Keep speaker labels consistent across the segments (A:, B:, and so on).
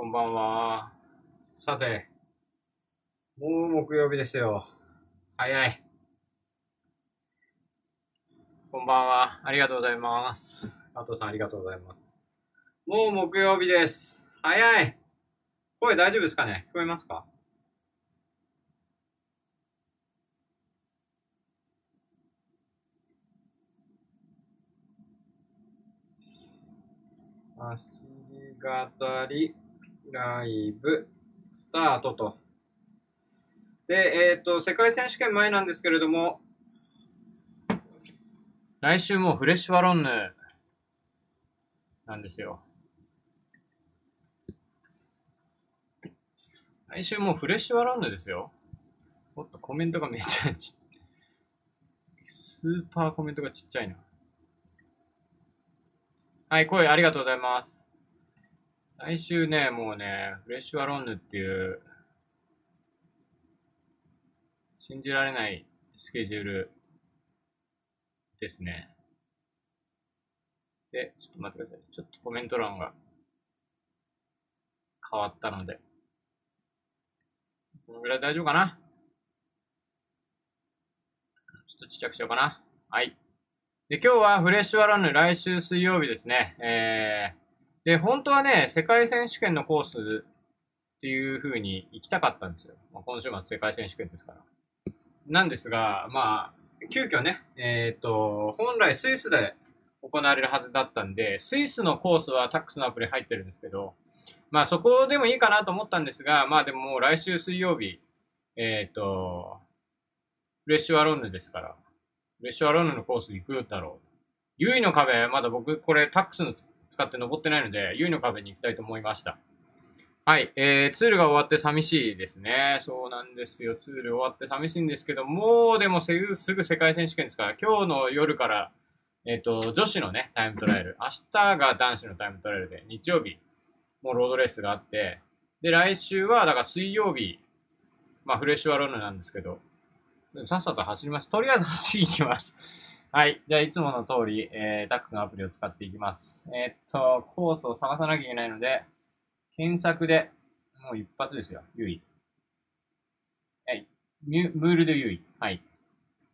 A: こんばんは。さて、もう木曜日ですよ。早い。こんばんは。ありがとうございます。加藤さんありがとうございます。もう木曜日です。早い。声大丈夫ですかね？聞こえますか？足語りライブスタートと。で、えっ、と、世界選手権前なんですけれども、来週もフレッシュワロンヌなんですよ。来週もフレッシュワロンヌですよ。おっと、コメントがめっちゃちスーパーコメントがちっちゃいな。はい、声ありがとうございます。来週ね、もうね、フレッシュワロンヌっていう、信じられないスケジュールですね。で、ちょっと待ってください。ちょっとコメント欄が変わったので。このぐらい大丈夫かな？ちょっとちっちゃくしようかな。はい。で、今日はフレッシュワロンヌ来週水曜日ですね。えー、で、本当はね、世界選手権のコースっていう風に行きたかったんですよ。まあ、今週末世界選手権ですから。なんですが、まあ、急遽ね、えっ、と、本来スイスで行われるはずだったんで、スイスのコースはタックスのアプリ入ってるんですけど、まあそこでもいいかなと思ったんですが、まあでももう来週水曜日、えっ、と、フレッシュワロンヌですから、フレッシュワロンヌのコース行くだろう。ユイの壁、まだ僕これタックスの使って登ってないので、ユイの壁に行きたいと思いました。はい、えー、ツールが終わって寂しいですね。そうなんですよ。ツール終わって寂しいんですけど、もうでもすぐ世界選手権ですから、今日の夜から、えっ、と、女子のね、タイムトライアル。明日が男子のタイムトライアルで、日曜日、もうロードレースがあって、で、来週は、だから水曜日、まあ、フレッシュワロンヌなんですけど、さっさと走ります。とりあえず走りに行きます。はい。じゃあ、いつもの通り、えー、タックスのアプリを使っていきます。えーっと、コースを探さなきゃいけないので、検索で、もう一発ですよ。ユイ。はい。ムールドユイ。はい。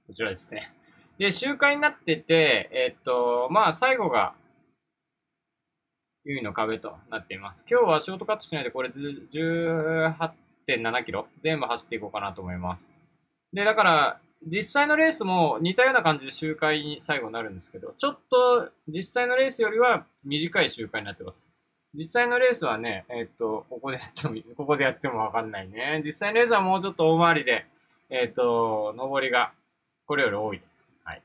A: こちらですね。で、周回になってて、えーっと、まあ、最後が、ユイの壁となっています。今日はショートカットしないで、これ18.7キロ全部走っていこうかなと思います。で、だから、実際のレースも似たような感じで周回に最後になるんですけど、ちょっと実際のレースよりは短い周回になってます。実際のレースはね、えーっと、ここでやっても、ここでやってもわかんないね。実際のレースはもうちょっと大回りで、えーっと、上りがこれより多いです。はい。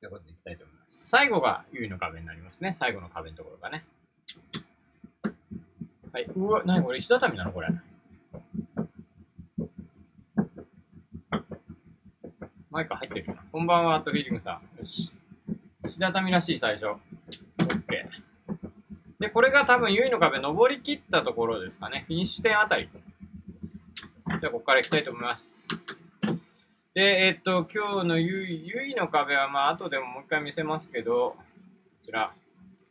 A: ということでいきたいと思います。最後が優位の壁になりますね。最後の壁のところがね。はい。うわ、なにこれ石畳なの？これ。マイク入ってる。こんばんは、トリリングさん。よし。石畳らしい最初。オッケー。で、これが多分、優位の壁登り切ったところですかね。フィニッシュ点あたり。じゃあ、ここから行きたいと思います。で、えっと、今日のゆい、ゆいの壁は、まあ、後でももう一回見せますけど、こちら、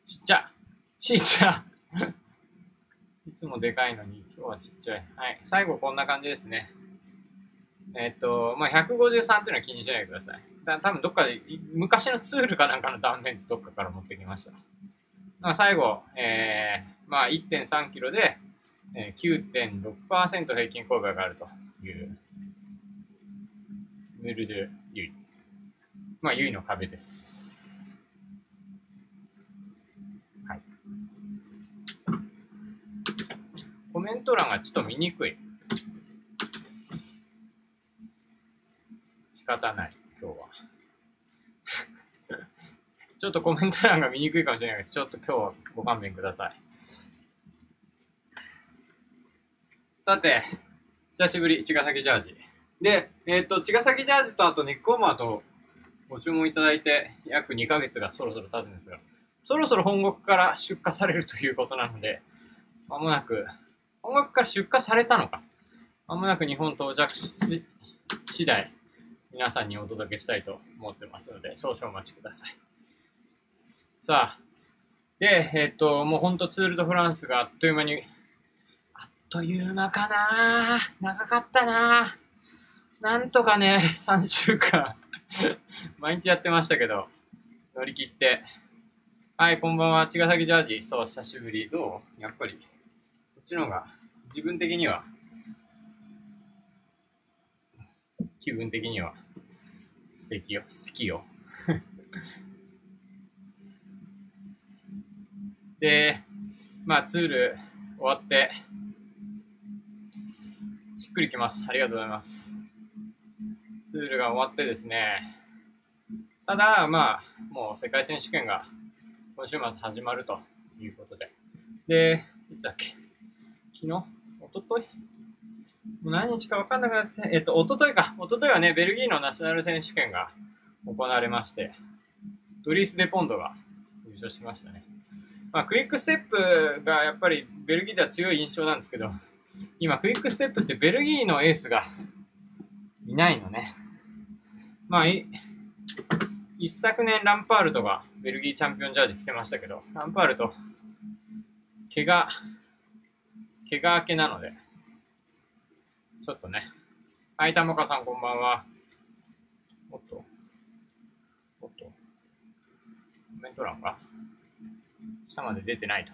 A: ちっちゃちっちゃ いつもでかいのに、今日はちっちゃい。はい。最後こんな感じですね。えっと、まあ、153っていうのは気にしないでください。た多分どっかで、昔のツールかなんかの断面図どっかから持ってきました。まあ、最後、えー、まあ、1.3キロで、えー、9.6%平均勾配があるという、ヌルドゥユイ。まあ、ユイの壁です。はい。コメント欄がちょっと見にくい。仕方ない、今日は。ちょっとコメント欄が見にくいかもしれないけど、ちょっと今日はご勘弁ください。さて、久しぶり、茅ヶ崎ジャージ。で、えっ、と、茅ヶ崎ジャージとあとネックウォーマーとご注文いただいて約2ヶ月がそろそろ経つんですが、そろそろ本国から出荷されるということなので、まもなく、本国から出荷されたのか。まもなく日本到着し次第、皆さんにお届けしたいと思ってますので、少々お待ちください。さあ、で、えっ、と、もうほんとツール・ド・フランスがあっという間に、あっという間かな長かったななんとかね、3週間毎日やってましたけど、乗り切って。はい、こんばんは。茅ヶ崎ジャージ。そう、久しぶり。どう？やっぱり、こっちの方が、自分的には、気分的には、素敵よ。好きよ。で、まあ、ツール終わって、しっくりきます。ありがとうございます。ツールが終わってですね、ただ、まあ、もう世界選手権が今週末始まるということで。で、いつだっけ？昨日？おとといもう何日か分かんなくなって、えっと、おとといか。おとといはね、ベルギーのナショナル選手権が行われまして、ドリース・デ・ボントが優勝しましたね。まあ、クイックステップがやっぱりベルギーでは強い印象なんですけど、今、クイックステップってベルギーのエースがいないのね。まあ、一昨年ランパールトがベルギーチャンピオンジャージ着てましたけど、ランパールト、怪我、怪我明けなので、ちょっとね。はい、たもかさんこんばんは。おっと。おっと。コメント欄が下まで出てないと。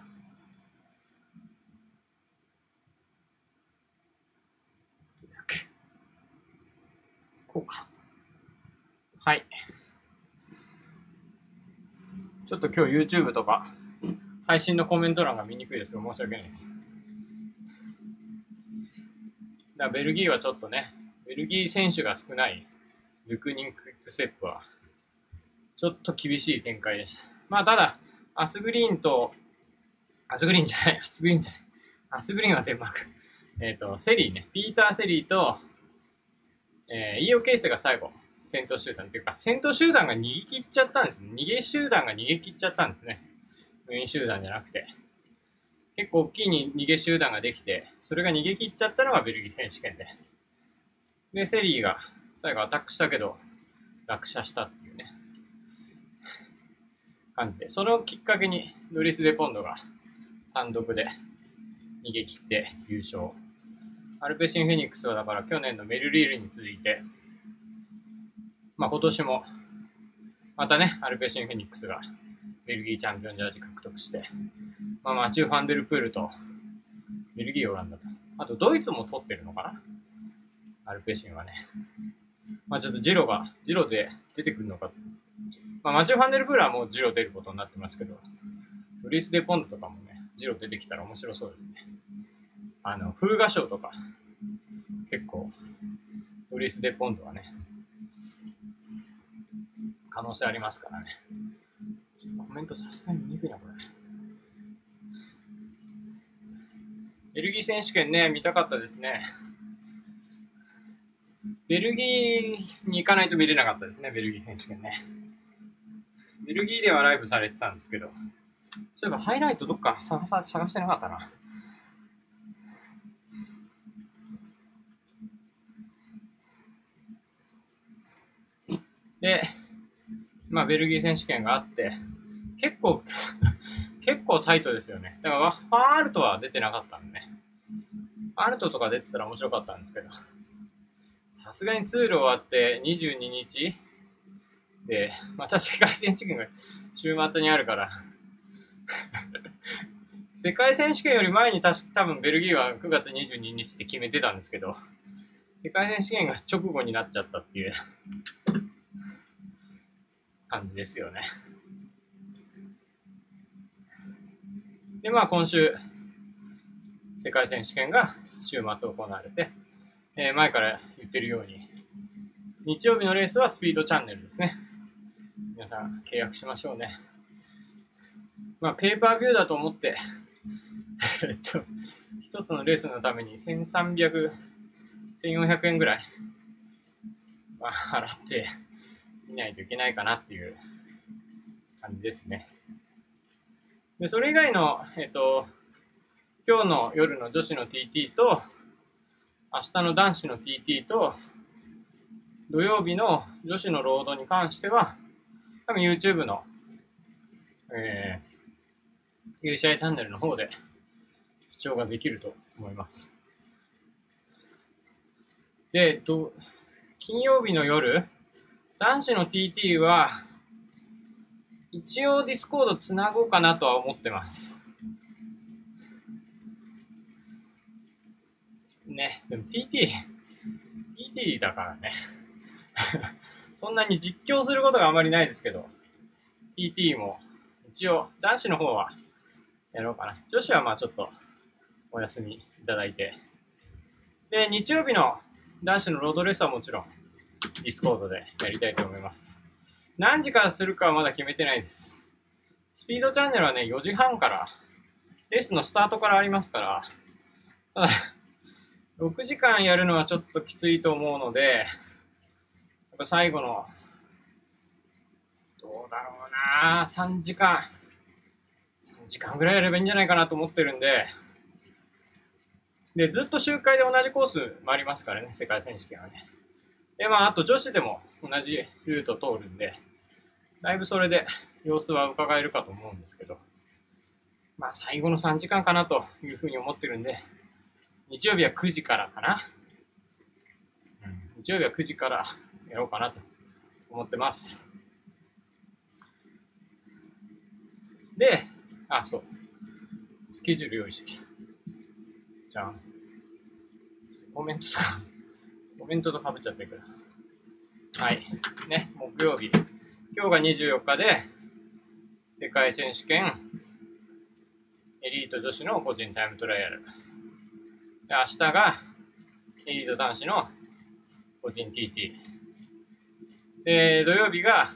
A: こうか。はい。ちょっと今日 YouTube とか配信のコメント欄が見にくいですが申し訳ないです。だベルギーはちょっとね、ベルギー選手が少ないドゥクーニンク・クイックステップは、ちょっと厳しい展開でした。まあ、ただ、アスグリーンと、アスグリーンじゃない、アスグリーンじゃない、アスグリーンはデンマーク。えっ、ー、と、セリーね、ピーター・セリーと、えー、イーリョ・ケイセが最後、先頭集団っていうか、先頭集団が逃げ切っちゃったんですね。逃げ集団が逃げ切っちゃったんですね。メイン集団じゃなくて。結構大きいに逃げ集団ができて、それが逃げ切っちゃったのがベルギー選手権で。で、セリーが最後アタックしたけど、落車したっていうね、感じで。それをきっかけに、ドリス・デ・ポンドが単独で逃げ切って優勝。アルペシン・フェニックスはだから去年のメルリールに続いて、まあ今年も、またね、アルペシン・フェニックスがベルギーチャンピオンジャージ獲得して、まあ、マチュー・ファンデルプールと、ベルギー、オランダと。あと、ドイツも取ってるのかな？アルペシンはね。まあ、ちょっとジロが、ジロで出てくるのか。まあ、マチュー・ファンデルプールはもうジロ出ることになってますけど、フリース・デ・ポンドとかもね、ジロ出てきたら面白そうですね。あの、風画賞とか、結構、フリース・デ・ポンドはね、可能性ありますからね。コメントさすがに見にくいな、これ。ベルギー選手権ね、見たかったですね。ベルギーに行かないと見れなかったですね、ベルギー選手権ね。ベルギーではライブされてたんですけど、そういえばハイライトどっか探さ探してなかったな。で、まあ、ベルギー選手権があって、結構 結構タイトですよね。だから、ファンアルトは出てなかったんでね。ファンアルトとか出てたら面白かったんですけど。さすがにツール終わって22日で、また世界選手権が週末にあるから 世界選手権より前に確多分ベルギーは9月22日って決めてたんですけど、世界選手権が直後になっちゃったっていう感じですよね。で、まあ今週、世界選手権が週末行われて、えー、前から言ってるように、日曜日のレースはスピードチャンネルですね。皆さん契約しましょうね。まあ、ペーパービューだと思って、えっと、一つのレースのために1300、1400円ぐらい、まあ、払って見ないといけないかなっていう感じですね。で、それ以外の、えっと、今日の夜の女子の TT と、明日の男子の TT と、土曜日の女子のロードに関しては、多分 YouTube の、え U 試合チャンネルの方で視聴ができると思います。で、と金曜日の夜、男子の TT は、一応ディスコードつなごうかなとは思ってます。ね、でも TT、TT だからね。そんなに実況することがあまりないですけど、TT も一応男子の方はやろうかな。女子はまあちょっとお休みいただいて。で、日曜日の男子のロードレースはもちろんディスコードでやりたいと思います。何時からするかはまだ決めてないです。スピードチャンネルはね、4時半から、レースのスタートからありますから、ただ、6時間やるのはちょっときついと思うので、やっぱ最後の、どうだろうな3時間、3時間ぐらいやればいいんじゃないかなと思ってるんで、で、ずっと周回で同じコース回りますからね、世界選手権はね。で、まあ、あと女子でも同じルート通るんで、だいぶそれで様子は伺えるかと思うんですけど、まあ、最後の3時間かなというふうに思ってるんで、日曜日は9時からかな。うん、日曜日は9時からやろうかなと思ってます。で、あ、そう。スケジュール用意してきた。じゃあ、コメントとかコメントとかぶっちゃってる。はい。ね、木曜日。今日が24日で、世界選手権、エリート女子の個人タイムトライアル。で、明日が、エリート男子の個人 TT。で、土曜日が、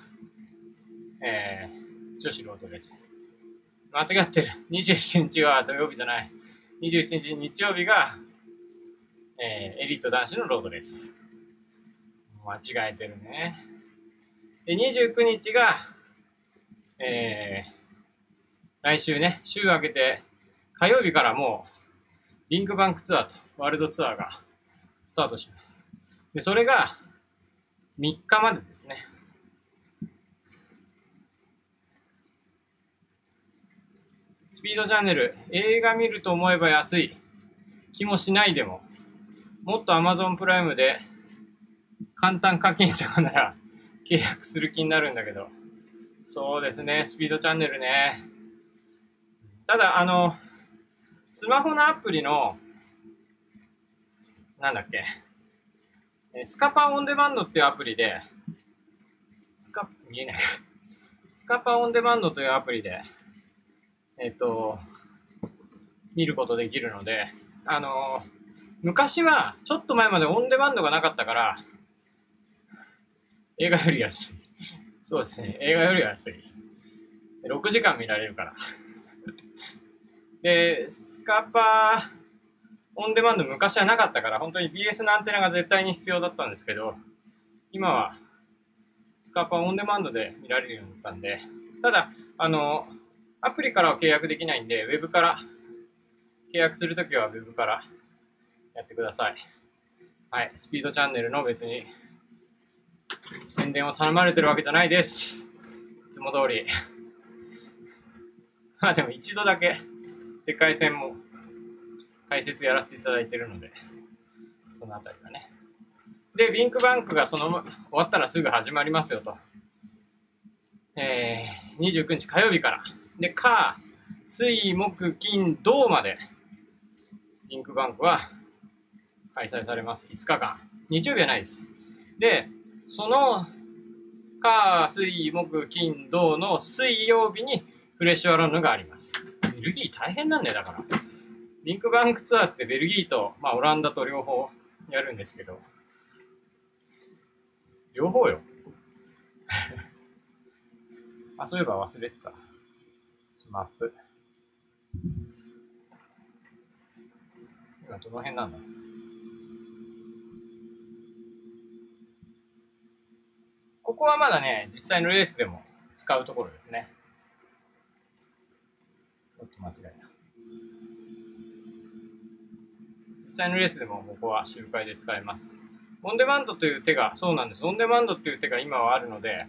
A: えー、女子ロードです。間違ってる。27日は土曜日じゃない。27日日曜日が、えー、エリート男子のロードです。間違えてるね。で、29日が、えー、来週ね、週明けて、火曜日からもう、リンクバンクツアーとワールドツアーがスタートします。で、それが3日までですね。スピードチャンネル、映画見ると思えば安い気もしないでも、もっと Amazon プライムで簡単課金とかなら契約する気になるんだけど、そうですね、スピードチャンネルね。ただ、あの、スマホのアプリの、なんだっけ、スカパオンデマンドっていうアプリで、スカ、見えない。スカパオンデマンドというアプリで、えっ、と、見ることできるので、あの昔は、ちょっと前までオンデマンドがなかったから、映画より安い。そうですね、映画より安い。6時間見られるから。で、スカパーオンデマンド昔はなかったから、本当に BS のアンテナが絶対に必要だったんですけど、今はスカパーオンデマンドで見られるようになったんで、ただ、あの、アプリからは契約できないんで、ウェブから契約するときはウェブからやってください。はい、スピードチャンネルの別に宣伝を頼まれてるわけじゃないです。いつも通り。ま あでも一度だけ世界戦も解説やらせていただいてるので、そのあたりはね。で、ビンクバンクがその終わったらすぐ始まりますよと。えー、29日火曜日から。で、火、水、木、金、土まで、ビンクバンクは開催されます。5日間。日曜日はないです。で、その、火、水、木、金、土の水曜日にフレッシュアランドがあります。ベルギー大変なんだよ、だから。リンクバンクツアーってベルギーと、まあ、オランダと両方やるんですけど、両方よ。あ、そういえば忘れてた。マップ。今どの辺なんだ？ここはまだね、実際のレースでも使うところですね。ちょっと間違えた。実際のレースでもここは周回で使えます。オンデマンドという手が、そうなんです。オンデマンドっていう手が今はあるので、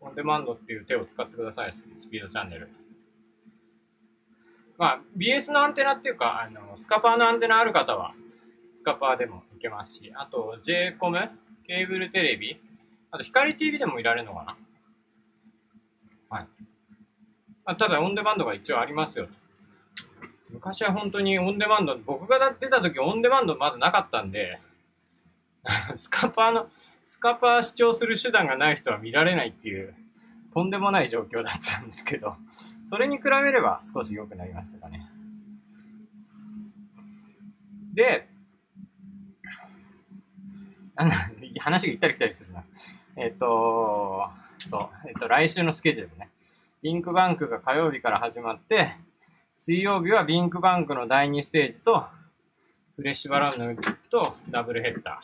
A: オンデマンドっていう手を使ってください。スピードチャンネル。まあ、BS のアンテナっていうか、あの、スカパーのアンテナある方は、スカパーでもいけますし、あと、j コム、ケーブルテレビ、あと、光 TV でも見られるのかなはい。まあ、ただ、オンデマンドが一応ありますよ。昔は本当にオンデマンド、僕が出た時オンデマンドまだなかったんで、スカパーの、スカパー視聴する手段がない人は見られないっていう、とんでもない状況だったんですけど、それに比べれば少し良くなりましたかね。で、話が行ったり来たりするな。えっ、と、そう、えっ、と、来週のスケジュールね。リンクバンクが火曜日から始まって、水曜日はビンクバンクの第2ステージと、フレッシュバランヌとダブルヘッダ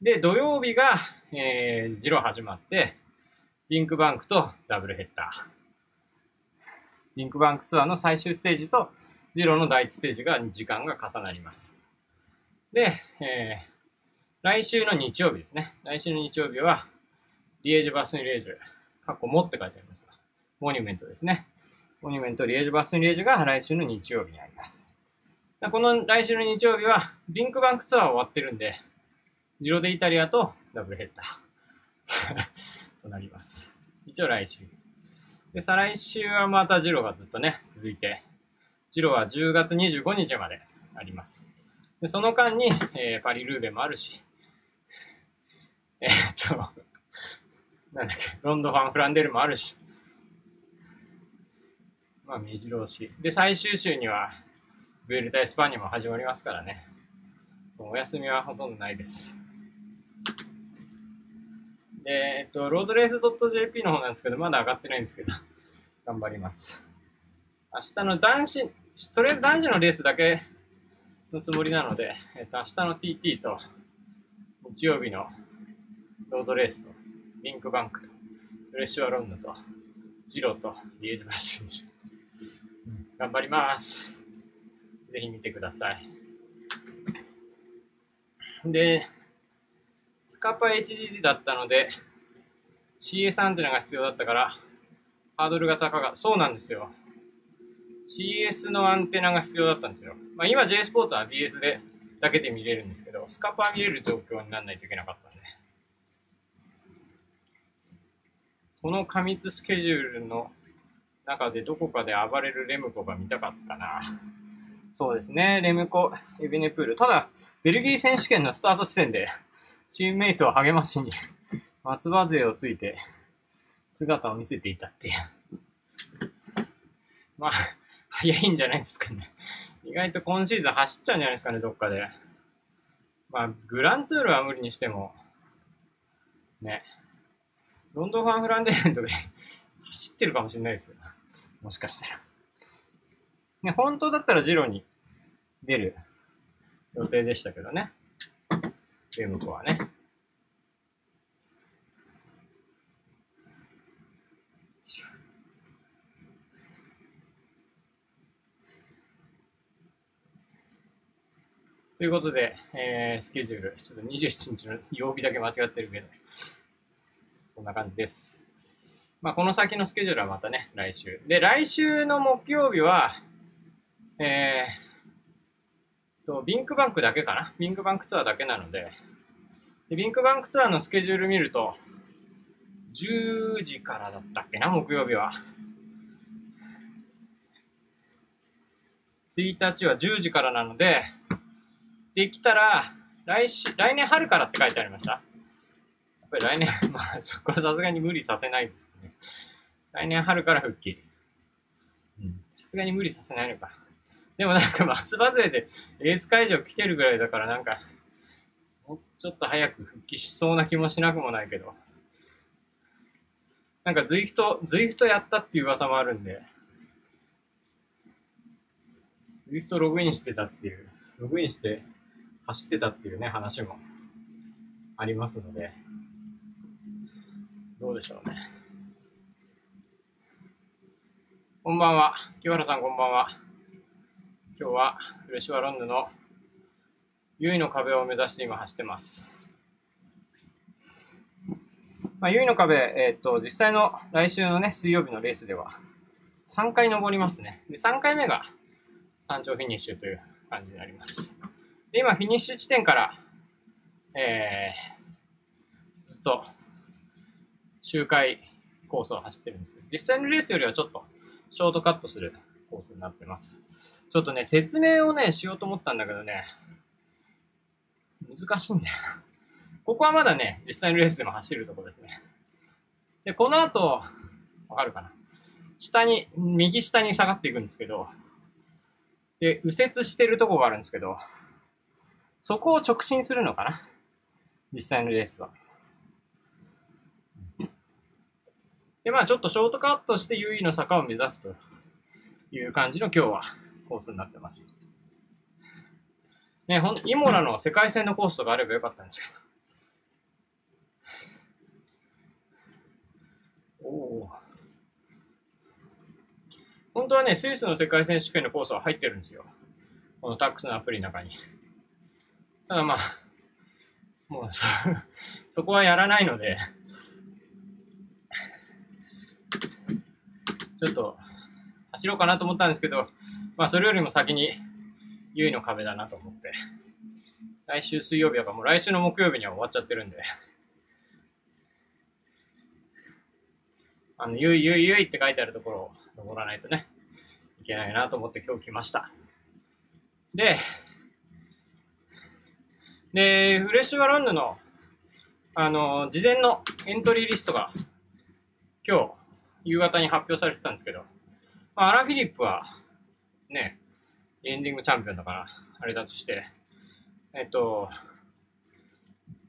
A: ー。で、土曜日が、えー、ジロ始まって、ビンクバンクとダブルヘッダー。リンクバンクツアーの最終ステージと、ジロの第1ステージが時間が重なります。で、えー、来週の日曜日ですね。来週の日曜日は、リエージュバスンレージュ、カッコモって書いてありますが、モニュメントですね。モニュメントリエージュバスンレージュが来週の日曜日にあります。この来週の日曜日は、リンクバンクツアー終わってるんで、ジロデイタリアとダブルヘッダー となります。一応来週。で、再来週はまたジロがずっとね、続いて、ジロは10月25日まであります。で、その間に、えー、パリ・ルーベもあるし、え、っと、なんだっけ、ロンド・ファン・フラーンデレンもあるし、まあ、目白押し。で、最終週には、ブエルタ・エスパーニャも始まりますからね。お休みはほとんどないです。で、えっと、ロードレース .jp の方なんですけど、まだ上がってないんですけど、頑張ります。明日の男子、とりあえず男女のレースだけのつもりなので、えっと、明日の TT と、日曜日のロードレースと、リンクバンクと、フレッシュアロンドと、ジロと、リエージュバッシュ、うん、頑張ります。ぜひ見てください。で、スカパ HDD だったので、CS アンテナが必要だったから、ハードルが高かった。そうなんですよ。CS のアンテナが必要だったんですよ。まあ、今 J スポーツは BS でだけで見れるんですけど、スカパー見れる状況にならないといけなかったんで。この過密スケジュールの中でどこかで暴れるレムコが見たかったな。そうですね、レムコ、エビネプール。ただ、ベルギー選手権のスタート地点で、チームメイトを励ましに、松葉勢をついて、姿を見せていたっていう。まあ、早いんじゃないですかね。意外と今シーズン走っちゃうんじゃないですかね、どっかで。まあ、グランツールは無理にしても、ね、ロンドンファンフランデーレントで 走ってるかもしれないですよ。もしかしたら。ね、本当だったらジロに出る予定でしたけどね。ゲームコはね。ということで、えー、スケジュール、ちょっと27日の曜日だけ間違ってるけど、こんな感じです。まあ、この先のスケジュールはまたね、来週。で、来週の木曜日は、えー、と、ビンクバンクだけかな？ビンクバンクツアーだけなので、でビンクバンクツアーのスケジュール見ると、10時からだったっけな、木曜日は。1日は10時からなので、できたら、来週、来年春からって書いてありました。やっぱり来年、まあ、そこはさすがに無理させないですね。来年春から復帰。うん。さすがに無理させないのか。でもなんか松葉杖でレース会場来てるぐらいだからなんか、もうちょっと早く復帰しそうな気もしなくもないけど。なんかズイフト、ズイフトやったっていう噂もあるんで、ズイフトログインしてたっていう、ログインして走ってたっていうね、話もありますので、どうでしょうね。こんばんは。清原さんこんばんは。今日はフレシュワロンヌの優位の壁を目指して今走ってます。まあ、優位の壁、えっ、と、実際の来週のね、水曜日のレースでは、3回登りますね。で、3回目が山頂フィニッシュという感じになります。で、今、フィニッシュ地点から、えー、ずっと周回コースを走ってるんですけど、実際のレースよりはちょっとショートカットするコースになってます。ちょっとね、説明をね、しようと思ったんだけどね、難しいんだよ。ここはまだね、実際のレースでも走るとこですね。で、この後、わかるかな？下に、右下に下がっていくんですけど、で、右折してるとこがあるんですけど、そこを直進するのかな？実際のレースは。で、まあちょっとショートカットして優位の坂を目指すという感じの今日はコースになってます。ね、ほん、イモラの世界戦のコースとかあればよかったんですけど。おお。本当はね、スイスの世界選手権のコースは入ってるんですよ。このタックスのアプリの中に。ただまあ、もうそ、そこはやらないので、ちょっと走ろうかなと思ったんですけど、まあそれよりも先に優位の壁だなと思って、来週水曜日はもう来週の木曜日には終わっちゃってるんで、あの、ゆいゆいゆいって書いてあるところを登らないとね、いけないなと思って今日来ました。で、で、フレッシュバロンヌの、あの、事前のエントリーリストが、今日、夕方に発表されてたんですけど、まあ、アラ・フィリップは、ね、エンディングチャンピオンだから、あれだとして、えっと、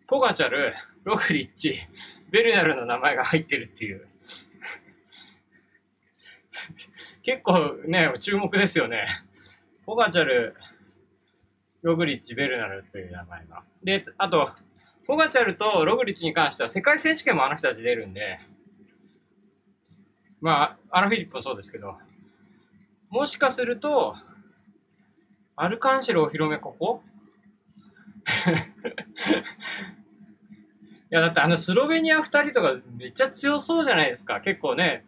A: ポガチャル、ログリッチ、ベルナルの名前が入ってるっていう。結構ね、注目ですよね。ポガチャル、ログリッチ、ベルナルという名前が。で、あと、ポガチャルとログリッチに関しては世界選手権もあの人たち出るんで、まあ、アラフィリップもそうですけど、もしかすると、アルカンシルお披露目ここ？いや、だってあのスロベニア二人とかめっちゃ強そうじゃないですか。結構ね、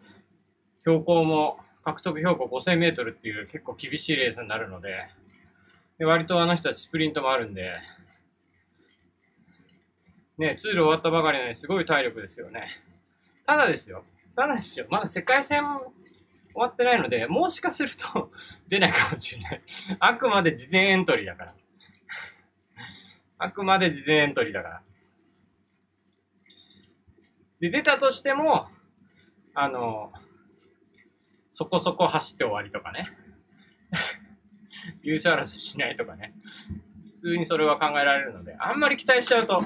A: 標高も、獲得標高5000メートルっていう結構厳しいレースになるので、で割とあの人たちスプリントもあるんで、ね、ツール終わったばかりなのにすごい体力ですよね。ただですよ。ただですよ。まだ世界戦終わってないので、もしかすると 出ないかもしれない。あくまで事前エントリーだから。あくまで事前エントリーだから。で、出たとしても、あの、そこそこ走って終わりとかね。優勝争いしないとかね。普通にそれは考えられるので、あんまり期待しちゃうと、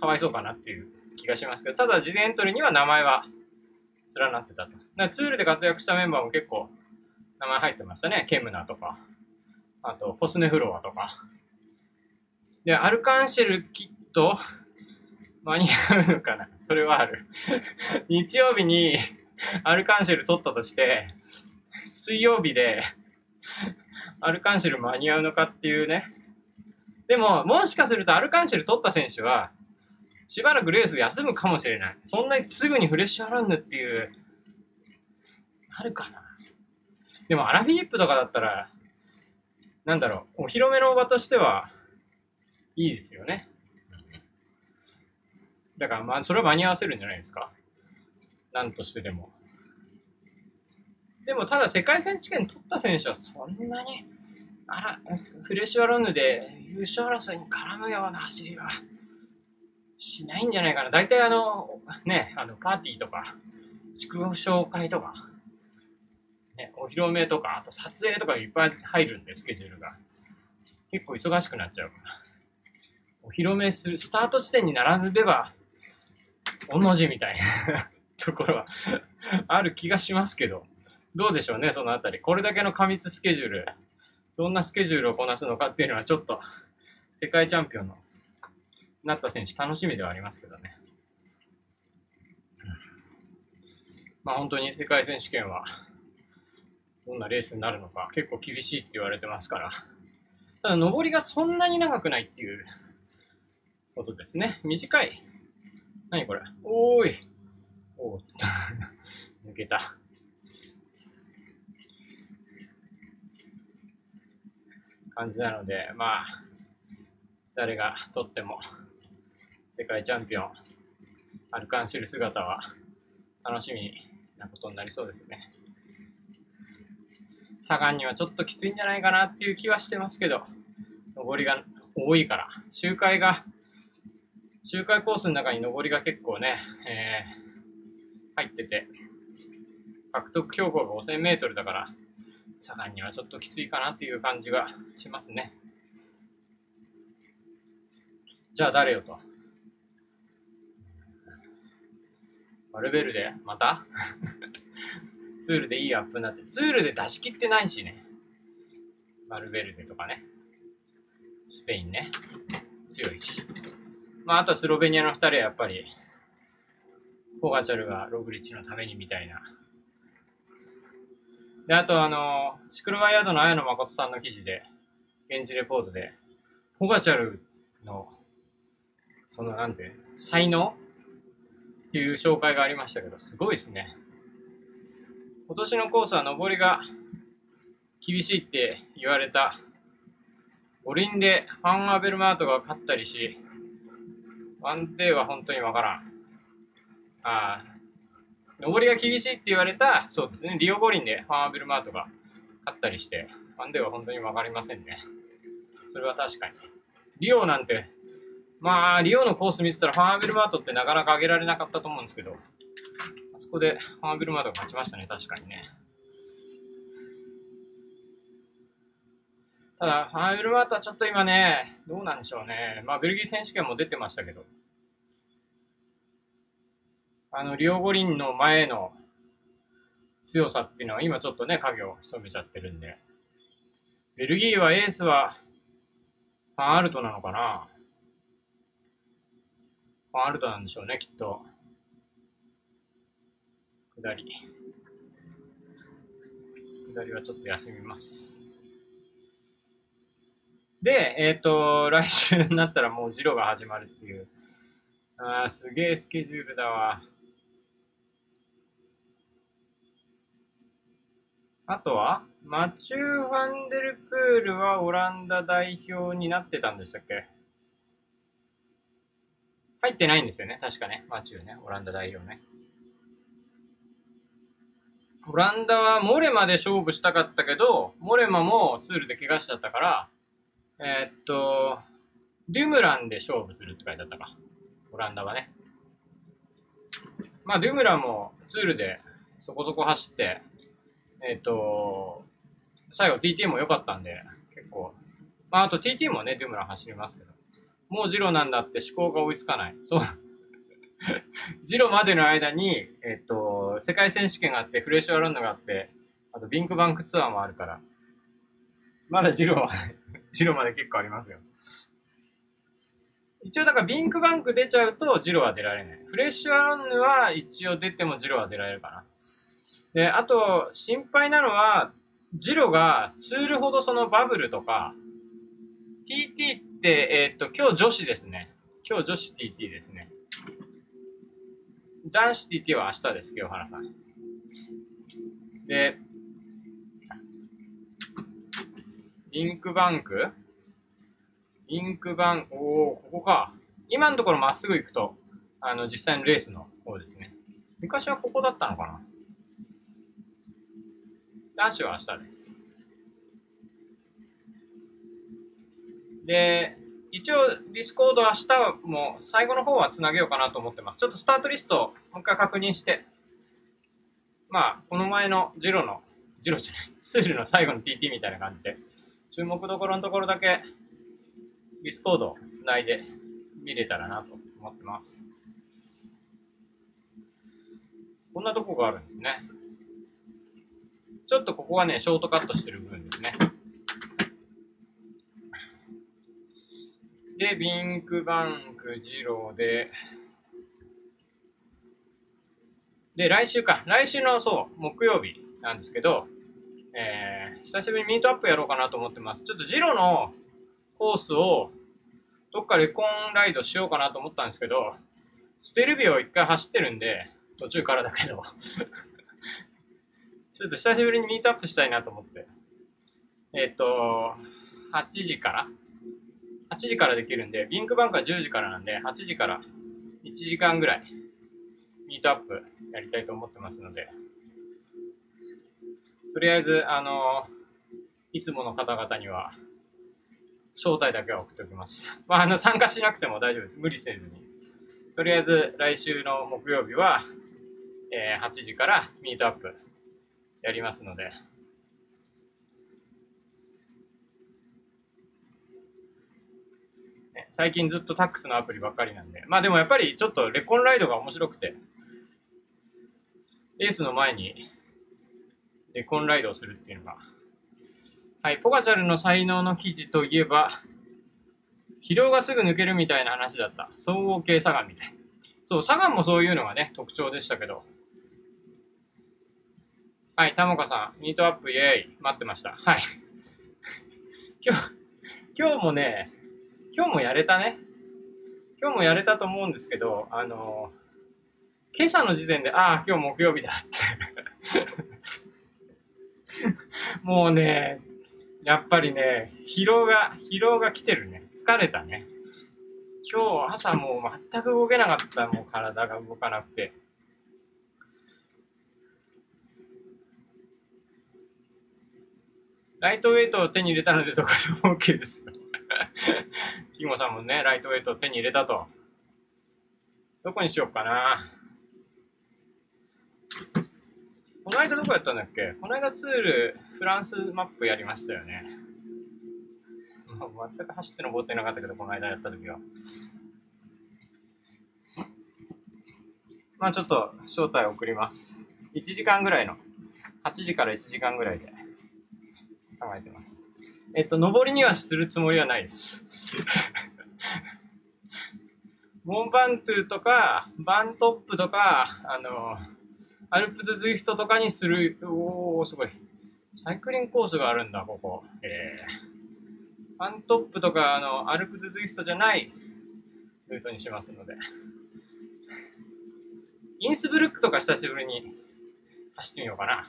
A: かわいそうかなっていう気がしますけど、ただ事前エントリーには名前は連なってたと。だツールで活躍したメンバーも結構名前入ってましたね。ケムナとか、あと、ポスネフロアとか。で、アルカンシェルキット間に合うのかなそれはある。日曜日にアルカンシェル取ったとして、水曜日でアルカンシェル間に合うのかっていうね。でも、もしかするとアルカンシェル取った選手は、しばらくレース休むかもしれない。そんなにすぐにフレッシュアランヌっていう、あるかな。でもアラフィリップとかだったら、なんだろう、お披露目の場としては、いいですよね。だから、まあ、それは間に合わせるんじゃないですか。なんとしてでも。でも、ただ世界選手権取った選手はそんなに、あら、フレッシュアロンヌで優勝争いに絡むような走りは、しないんじゃないかな。大体あの、ね、あの、パーティーとか、祝勝会とか、ね、お披露目とか、あと撮影とかいっぱい入るんで、スケジュールが。結構忙しくなっちゃうから。お披露目する、スタート地点に並べば、おの字みたいな ところはある気がしますけど、どうでしょうね、そのあたり。これだけの過密スケジュール、どんなスケジュールをこなすのかっていうのはちょっと、世界チャンピオンのなった選手、楽しみではありますけどね。まあ、本当に世界選手権は、どんなレースになるのか、結構厳しいって言われてますから。ただ、上りがそんなに長くないっていうことですね。短い。何これ？おーい。おー 抜けた。感じなので、まあ、誰が取っても世界チャンピオン、アルカンシル姿は楽しみなことになりそうですね。サガンにはちょっときついんじゃないかなっていう気はしてますけど、上りが多いから、周回が、周回コースの中に上りが結構ね、えー、入ってて、獲得標高が5000メートルだから、サガンにはちょっときついかなっていう感じがしますね。じゃあ誰よと。バルベルデまた？ツールでいいアップになって、ツールで出し切ってないしね。バルベルデとかね。スペインね。強いし。まあ、あとはスロベニアの二人はやっぱり、ポガチャルがログリッチのためにみたいな。で、あとあの、シクルワイヤードの綾野誠さんの記事で、現地レポートで、ポガチャルの、そのなんて、才能いう紹介がありましたけど、すごいですね。今年のコースは上りが厳しいって言われた五輪でファン・アベルマートが勝ったりし、ワンデーは本当にわからん。ああ、上りが厳しいって言われた、そうですね、リオ五輪でファン・アベルマートが勝ったりして、ワンデーは本当にわかりませんね。それは確かに。リオなんてまあ、リオのコース見てたらファーベルマートってなかなか上げられなかったと思うんですけど、あそこでファーベルマートが勝ちましたね、確かにね。ただ、ファーベルマートはちょっと今ね、どうなんでしょうね。まあ、ベルギー選手権も出てましたけど、あの、リオ五輪の前の強さっていうのは今ちょっとね、影を潜めちゃってるんで。ベルギーはエースはファンアルトなのかなアルトなんでしょうね、きっと。下り。下りはちょっと休みます。で、えっ、ー、と、来週になったらもうジロが始まるっていう。ああ、すげえスケジュールだわ。あとは、マチュー・ファンデルプールはオランダ代表になってたんでしたっけ？入ってないんですよね。確かね。マチューね。オランダ代表ね。オランダはモレマで勝負したかったけど、モレマもツールで怪我しちゃったから、えー、っと、デュムランで勝負するって書いてあったか。オランダはね。まあ、デュムランもツールでそこそこ走って、えー、っと、最後 TT も良かったんで、結構。まあ、あと TT もね、デュムラン走りますけど。もうジロなんだって思考が追いつかない。そう。ジロまでの間に、えっと、世界選手権があって、フレッシュアランドがあって、あとビンクバンクツアーもあるから、まだジロは、ジロまで結構ありますよ。一応だからビンクバンク出ちゃうとジロは出られない。フレッシュアランドは一応出てもジロは出られるかな。で、あと心配なのは、ジロがツールほどそのバブルとか、TT って、えー、っと、今日女子ですね。今日女子 TT ですね。男子 TT は明日です、清原さん。で、リンクバンク？リンクバンク、おおここか。今のところまっすぐ行くと、あの、実際のレースの方ですね。昔はここだったのかな男子は明日です。で、一応ディスコード明日も最後の方はつなげようかなと思ってます。ちょっとスタートリストをもう一回確認して、まあ、この前のジロの、ジロじゃない、ツールの最後の TT みたいな感じで、注目どころのところだけディスコードをつないで見れたらなと思ってます。こんなとこがあるんですね。ちょっとここはね、ショートカットしてる部分ですね。で、ビンクバンク、ジローで、で、来週か。来週の、そう、木曜日なんですけど、えー、久しぶりにミートアップやろうかなと思ってます。ちょっとジロのコースを、どっかレコンライドしようかなと思ったんですけど、ステルビを一回走ってるんで、途中からだけど ちょっと久しぶりにミートアップしたいなと思って。えっ、ー、と、8時から8時からできるんで、ビンクバンクは10時からなんで、8時から1時間ぐらい、ミートアップやりたいと思ってますので、とりあえず、あの、いつもの方々には、招待だけは送っておきます。まあ、あの、参加しなくても大丈夫です。無理せずに。とりあえず、来週の木曜日は、えー、8時からミートアップやりますので、最近ずっとタックスのアプリばっかりなんで。まあでもやっぱりちょっとレコンライドが面白くて、レースの前にレコンライドをするっていうのが。はい、ポガチャルの才能の記事といえば、疲労がすぐ抜けるみたいな話だった。総合系サガンみたい。そう、サガンもそういうのがね、特徴でしたけど。はい、タモカさん、ミートアップイェーイ。待ってました。はい。今日、今日もね、今日もやれたね。今日もやれたと思うんですけど、あの、今朝の時点で、ああ、今日木曜日だって もうね、やっぱりね、疲労が、疲労が来てるね。疲れたね。今日朝もう全く動けなかった、もう体が動かなくて。ライトウェイトを手に入れたのでどこでも OK ですよ。キモさんもね、ライトウェイトを手に入れたと。どこにしようかな。この間どこやったんだっけ？この間ツール、フランスマップやりましたよね。全く走って登ってなかったけど、この間やった時は。まあちょっと招待送ります。1時間ぐらいの、8時から1時間ぐらいで考えてます。えっと、登りにはするつもりはないです。モンバントゥとか、バントップとか、あの、アルプドズイフトとかにする、おー、すごい。サイクリングコースがあるんだ、ここ。えー、バントップとか、あの、アルプドズイフトじゃないルートにしますので。インスブルックとか久しぶりに走ってみようかな。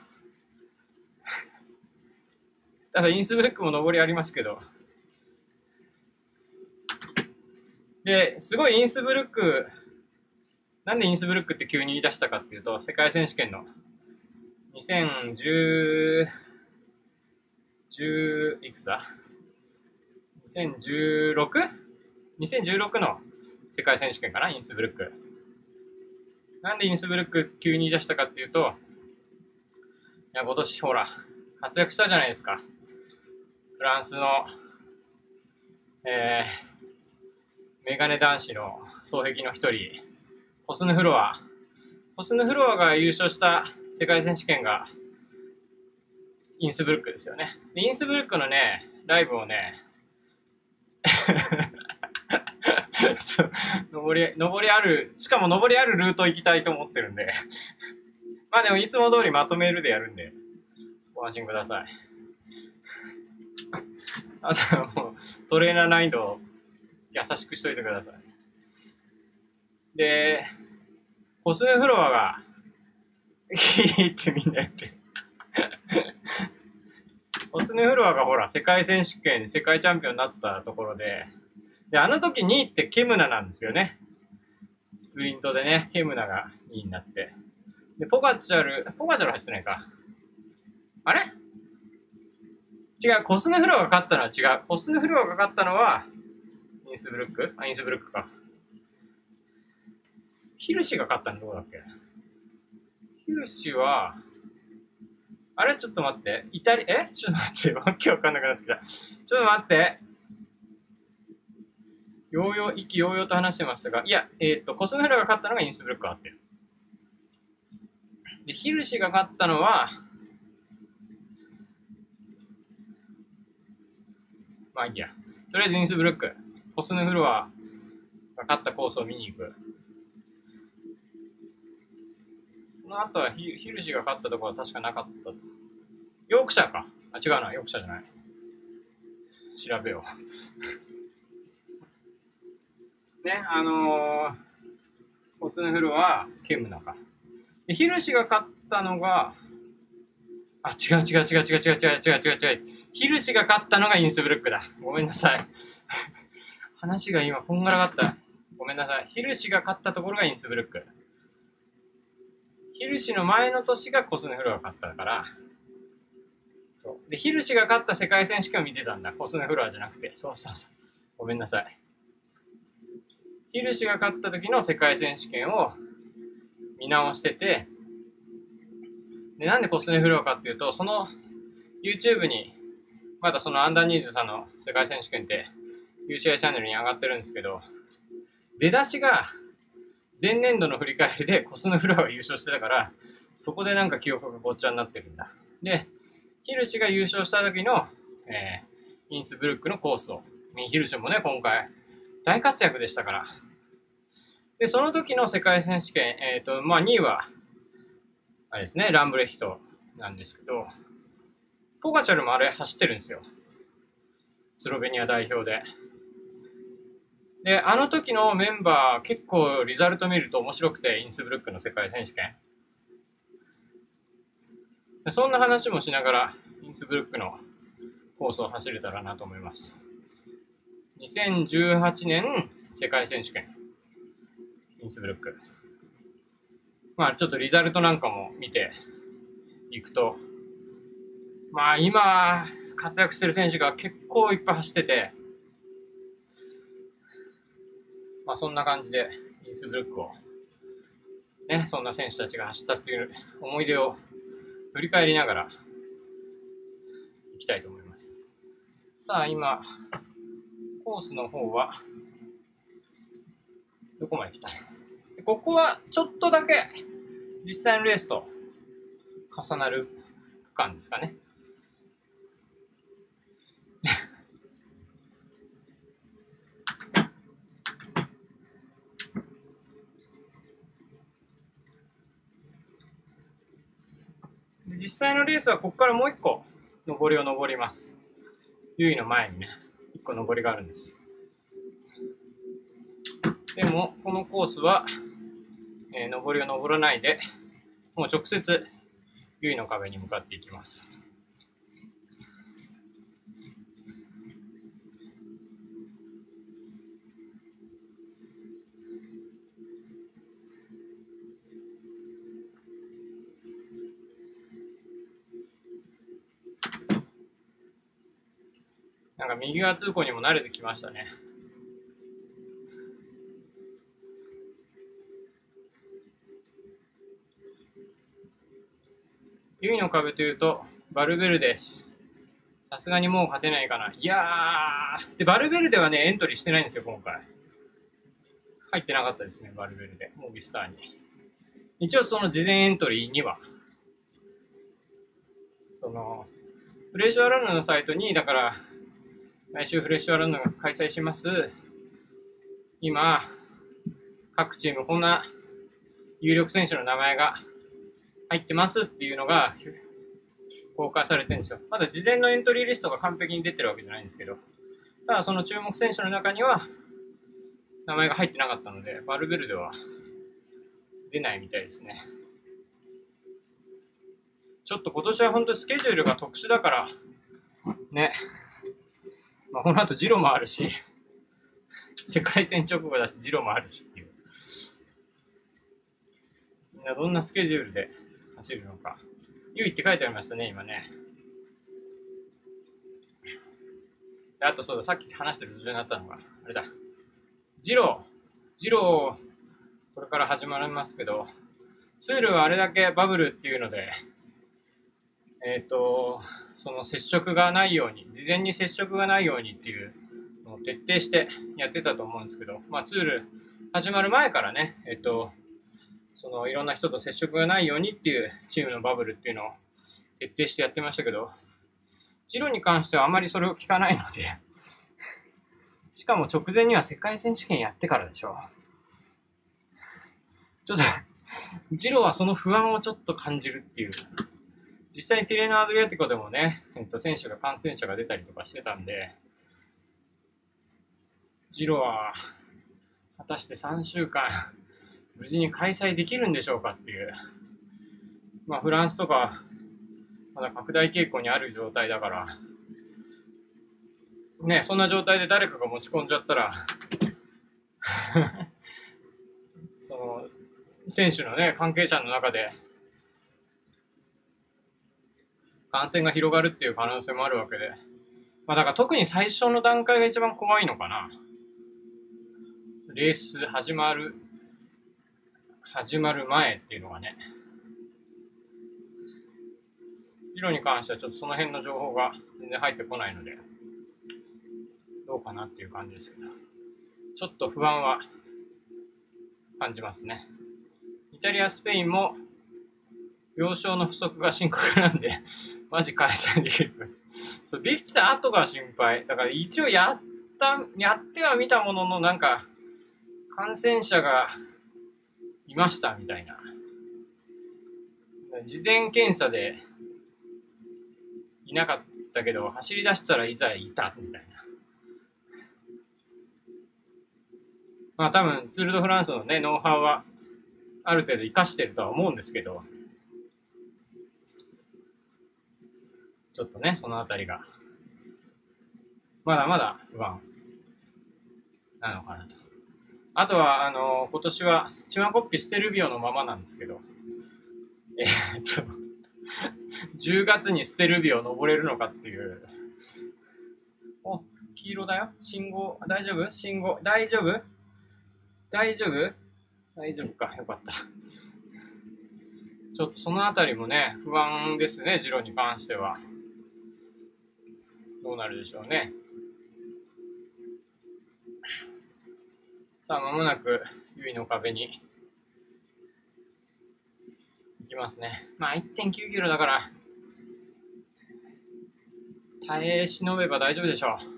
A: ただインスブルックも上りありますけど。で、すごいインスブルック、なんでインスブルックって急に言い出したかっていうと、世界選手権の2010、10いくつだ ?2016?2016 の世界選手権かな？インスブルック。なんでインスブルック急に言い出したかっていうと、いや、今年ほら、活躍したじゃないですか。フランスの、えー、メガネ男子の双璧の一人、ホスヌフロア。ホスヌフロアが優勝した世界選手権が、インスブルックですよね。インスブルックのね、ライブをね、上り、上りある、しかも上りあるルート行きたいと思ってるんでまあでもいつも通りまとめるでやるんで、ご安心ください。あとはもうトレーナー難易度を優しくしといてください。で、コスヌフロアが、いいってみんな言ってる。コスヌフロアがほら、世界選手権、世界チャンピオンになったところで、で、あの時2位ってケムナなんですよね。スプリントでね、ケムナが2位になって。で、ポガチャル、ポガチャル走ってないか。あれ？違う、コスヌフロアが勝ったのは違う。コスヌフロアが勝ったのは、インスブルック？あ、インスブルックか。ヒルシが勝ったのどこだっけ？ヒルシは、あれ？ちょっと待って。イタリ、え？ちょっと待って。わけわかんなくなってきた。ちょっと待って。ようよう、意気揚々と話してましたが、いや、えっ、ー、と、コスヌフロアが勝ったのがインスブルックあってる。で、ヒルシが勝ったのは、まあいいや。とりあえずインスブルック、コスヌフロアが勝ったコースを見に行く。その後はヒヒルシが勝ったところは確かなかった。ヨークシャーか。あ、違うな。ヨークシャーじゃない。調べよう。ね、あのー、コスヌフロア、ケムナか。で、ヒルシが勝ったのが、あ、違う違う違う違う違う違う違う違う違う。ヒルシが勝ったのがインスブルックだ。ごめんなさい。話が今こんがらがった。ごめんなさい。ヒルシが勝ったところがインスブルック。ヒルシの前の年がコスネフロアが勝ったから、そうで、ヒルシが勝った世界選手権を見てたんだ。コスネフロアじゃなくて。そうそうそう。ごめんなさい。ヒルシが勝った時の世界選手権を見直してて、で、なんでコスネフロアかっていうと、その YouTube に、まだそのアンダー23の世界選手権って UCI チャンネルに上がってるんですけど、出だしが前年度の振り返りでコスヌフラが優勝してたから、そこでなんか記憶がごっちゃになってるんだ。で、ヒルシが優勝した時の、えー、インスブルックのコースを、ヒルシもね、今回大活躍でしたから。で、その時の世界選手権、えっ、ー、と、まあ2位は、あれですね、ランブレヒトなんですけど、ポガチャルもあれ走ってるんですよ。スロベニア代表で。で、あの時のメンバー、結構リザルト見ると面白くて、インスブルックの世界選手権。そんな話もしながら、インスブルックのコースを走れたらなと思います。2018年世界選手権、インスブルック。まあちょっとリザルトなんかも見ていくと、まあ今活躍してる選手が結構いっぱい走ってて、まあそんな感じで、インスブルックを、ね、そんな選手たちが走ったっていう思い出を振り返りながら、いきたいと思います。さあ今、コースの方は、どこまで来た？ここはちょっとだけ実際のレースと重なる区間ですかね。実際のレースはここからもう一個上りを登ります。優位の前にね、一個上りがあるんです。でも、このコースは、えー、上りを登らないで、もう直接、優位の壁に向かっていきます。なんか右側通行にも慣れてきましたね。ユイの壁というと、バルベルデ。さすがにもう勝てないかな。いやー。で、バルベルデはね、エントリーしてないんですよ、今回。入ってなかったですね、バルベルデ。モビスターに。一応その事前エントリーには、その、フレッシュアランドのサイトに、だから、来週フレッシュアランドが開催します。今、各チームこんな有力選手の名前が入ってますっていうのが公開されてるんですよ。まだ事前のエントリーリストが完璧に出てるわけじゃないんですけど、ただその注目選手の中には名前が入ってなかったので、バルベルでは出ないみたいですね。ちょっと今年は本当スケジュールが特殊だから、ね、まあ、この後ジロもあるし、世界戦直後だし、ジロもあるしっていう。みんなどんなスケジュールで走るのか。ゆいって書いてありましたね、今ね。あとそうだ、さっき話してる途中になったのが、あれだ。ジロー、ジロー、これから始まりますけど、ツールはあれだけバブルっていうので、えっ、ー、と、その接触がないように、事前に接触がないようにっていうのを徹底してやってたと思うんですけど、まあツール始まる前からね、えっ、と、そのいろんな人と接触がないようにっていうチームのバブルっていうのを徹底してやってましたけど、ジロに関してはあまりそれを聞かないのでしかも直前には世界選手権やってからでしょう。ちょっとジロはその不安をちょっと感じるっていう。実際にティレナードリアティコでもね、えっと、選手が感染者が出たりとかしてたんで、ジロは果たして3週間無事に開催できるんでしょうかっていう。まあ、フランスとか、まだ拡大傾向にある状態だから、ね、そんな状態で誰かが持ち込んじゃったら その、選手のね、関係者の中で、感染が広がるっていう可能性もあるわけで。まあだから特に最初の段階が一番怖いのかな。レース始まる、始まる前っていうのがね。色に関してはちょっとその辺の情報が全然入ってこないので、どうかなっていう感じですけど。ちょっと不安は感じますね。イタリア、スペインも病床の不足が深刻なんで、マジ開催できる。そう、できた後が心配。だから一応やった、やってはみたものの、なんか、感染者がいましたみたいな。事前検査でいなかったけど、走り出したらいざいたみたいな。まあ多分、ツール・ド・フランスのね、ノウハウは、ある程度活かしてるとは思うんですけど、ちょっとね、そのあたりが、まだまだ不安。なのかな。と。あとは、あの、今年は、チマコッピステルビオのままなんですけど、えー、っと、10月にステルビオ登れるのかっていう、お、黄色だよ。信号、大丈夫？信号、大丈夫？大丈夫？大丈夫か。よかった。ちょっとそのあたりもね、不安ですね、ジロに関しては。どうなるでしょうね。さあ、まもなく、ゆいの壁に行きますね。まあ、1.9キロだから、耐え忍べば大丈夫でしょう。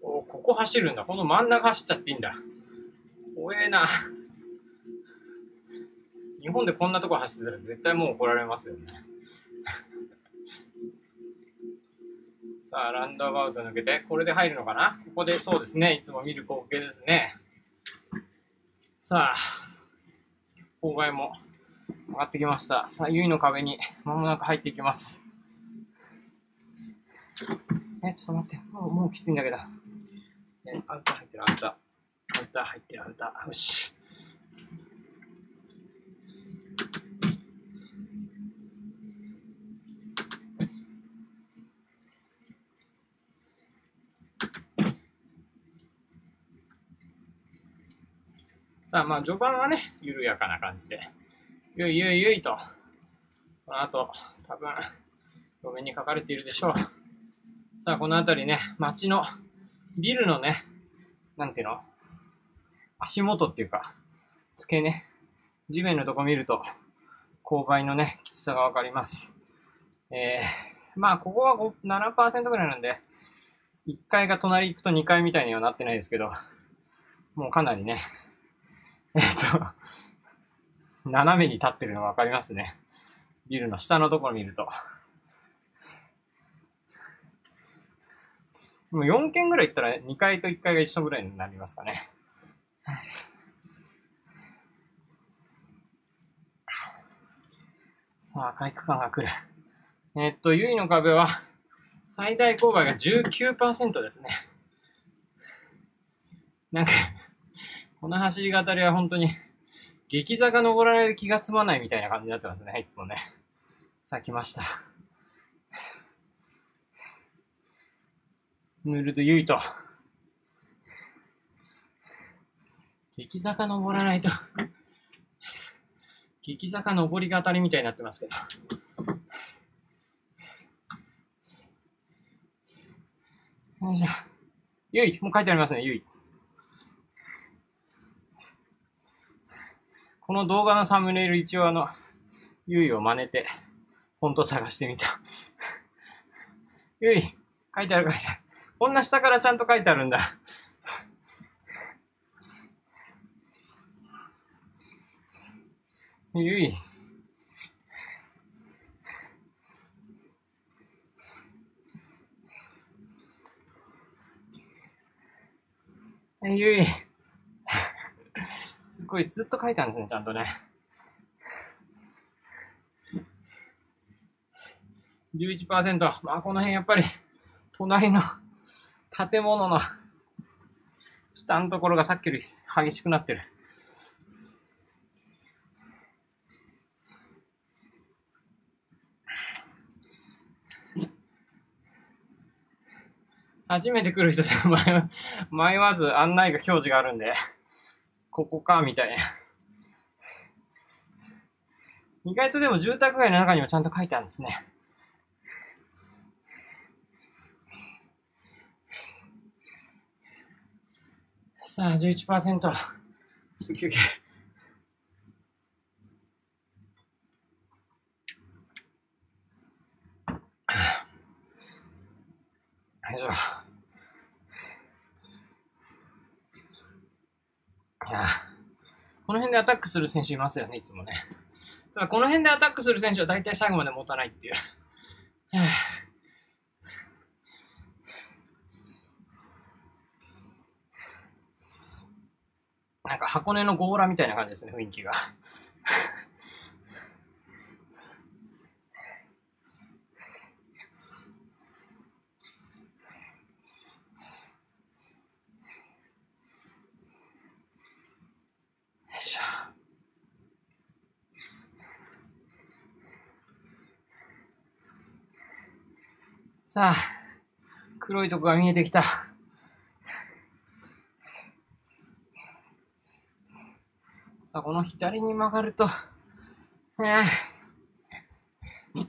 A: おここ走るんだ。この真ん中走っちゃっていいんだ。怖えな。日本でこんなとこ走ってたら絶対もう怒られますよね。さあ、ランドアバウト抜けて、これで入るのかな？ここでそうですね。いつも見る光景ですね。さあ、郊外も上がってきました。さあ、ゆいの壁にまもなく入っていきます。え、ちょっと待って。もう、もうきついんだけど。え、アウター入ってる、アウター。アウター入ってる、アウター。よし。さあ、まあ、序盤はね、緩やかな感じで、ゆいゆいゆいと、この後、多分、路面に書かれているでしょう。さあ、この辺りね、街のビルのね、なんていうの？足元っていうか、付けね、地面のとこ見ると、勾配のね、きつさがわかります。えー、まあ、ここは7%ぐらいなんで、1階が隣行くと2階みたいにはなってないですけど、もうかなりね、えっ、と、斜めに立ってるのがわかりますね。ビルの下のところ見ると。もう4件ぐらい行ったら2階と1階が一緒ぐらいになりますかね。さあ、赤い区間が来る。えっと、ゆいの壁は、最大勾配が19%ですね。なんかこの走り語りは本当に、激坂登られる気が済まないみたいな感じになってますね、いつもね。さあ来ました。ヌルとユイと。激坂登らないと。激坂登りが当たりみたいになってますけど。よいしょ。ゆい、もう書いてありますね、ゆい。この動画のサムネイル一応あの、ゆいを真似て、フォント探してみた。ゆい、書いてある書いてある。こんな下からちゃんと書いてあるんだ。ゆい。ゆい。すごいずっと書いてあるんですね、ちゃんとね。11%。まあ、この辺やっぱり、隣の建物の下のところがさっきより激しくなってる。初めて来る人で 迷迷わず案内が表示があるんで、ここか、みたいな。意外とでも住宅街の中にもちゃんと書いてあるんですね。さあ、11%。休憩。よいしょ。いや、この辺でアタックする選手いますよね、いつもね。ただ、この辺でアタックする選手は大体最後まで持たないっていう。なんか箱根の強羅みたいな感じですね、雰囲気が。さあ、黒いとこが見えてきた。さあ、この左に曲がると、ねえ。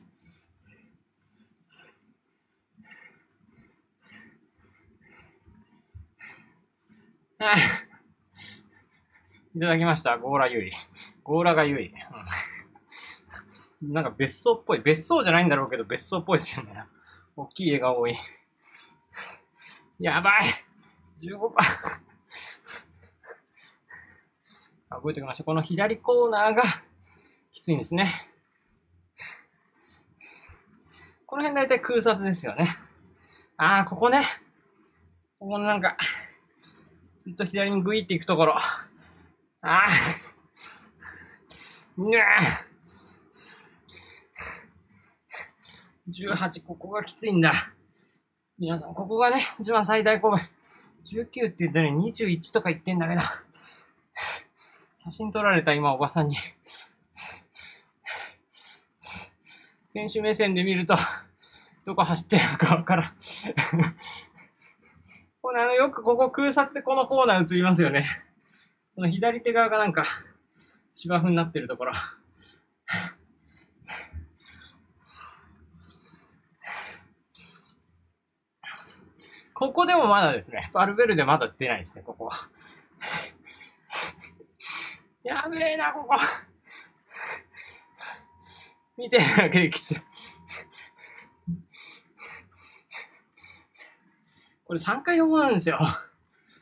A: いただきました。ゴーラ優位。ゴーラが優位。うん、なんか別荘っぽい。別荘じゃないんだろうけど、別荘っぽいですよね。大きい絵が多い。やばい !15%! 動いておきました。この左コーナーが きついんですね。この辺大体空撮ですよね。ああ、ここね。ここのなんか、ずっと左にグイっていくところ。ああ。うわ18、ここがきついんだ。皆さん、ここがね、一番最大公園。19って言ったのに21とか言ってんだけど。写真撮られた今おばさんに。選手目線で見ると、どこ走ってるかわからん。このあの、よくここ空撮でこのコーナー映りますよね。この左手側がなんか芝生になってるところ。ここでもまだですね、バルベルでまだ出ないですね、ここは。やべえな、ここ。見てるだけできつい。これ3回読まるんですよ。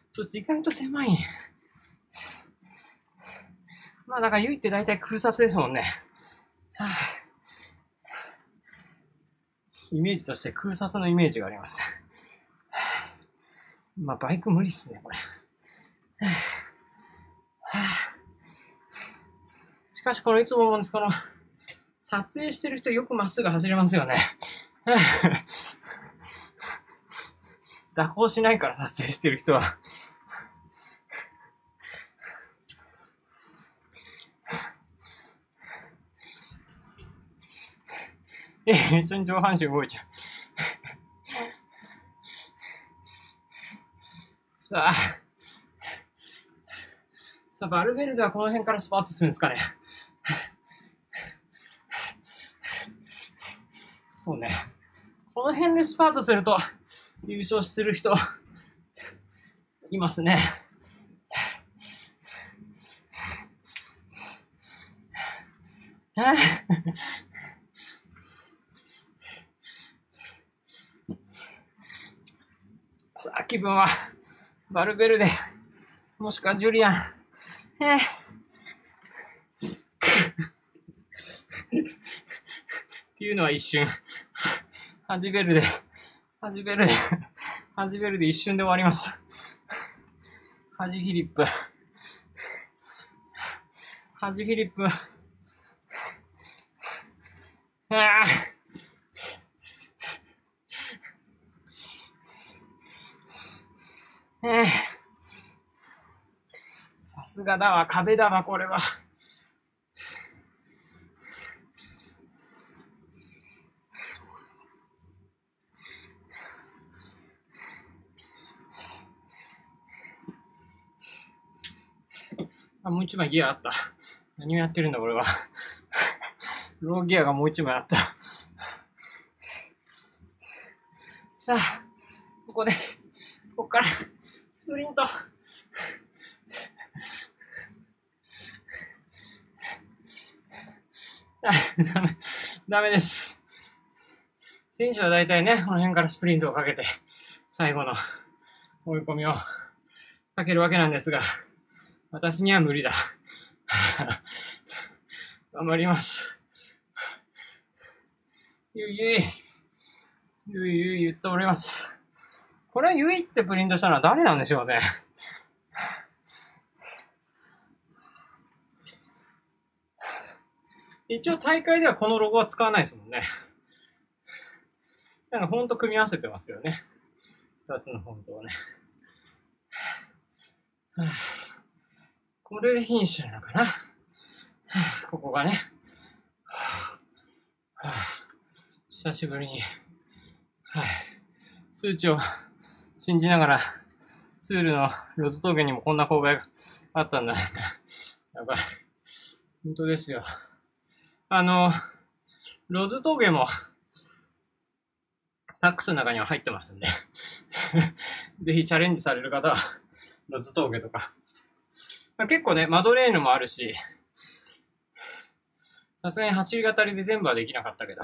A: そう、時間と狭い。ねまあ、だから、ゆいって大体空撮ですもんね。はあ、イメージとして空撮のイメージがあります。まあ、バイク無理っすね、これ。しかし、このいつも思うんです、この、撮影してる人よくまっすぐ走れますよね。蛇行しないから撮影してる人は。一緒に上半身動いちゃう。さあ、さあ、バルベルデはこの辺からスパートするんですかね。そうね。この辺でスパートすると優勝する人いますね。さあ、気分はバルベルデ、もしくはジュリアン。えー、っていうのは一瞬。ハジベルデ、ハジベルデ、ハジベルデ一瞬で終わりました。ハジフィリップ。ハジフィリップ。ああ。さすがだわ、壁だわ、これは。あ、もう一枚ギアあった。何をやってるんだ、俺は。ローギアがもう一枚あった。さあ、ここで、ここから、スプリント。ダメ、ダメです。選手は大体ね、この辺からスプリントをかけて、最後の追い込みをかけるわけなんですが、私には無理だ。頑張ります。ゆいゆい。ゆいゆい言っております。これゆいってプリントしたのは誰なんでしょうね。一応大会ではこのロゴは使わないですもんね。なんかフォント組み合わせてますよね。二つのフォントをね。これで品種なのかな。ここがね。久しぶりに、はい、数値を信じながら、ツールのロズ峠にもこんな勾配があったんだ。やばい。本当ですよ。あの、ロズ峠も、タックスの中には入ってますんで ぜひチャレンジされる方は、ロズ峠とか、ま、結構ね、マドレーヌもあるし、さすがに走り語りで全部はできなかったけど、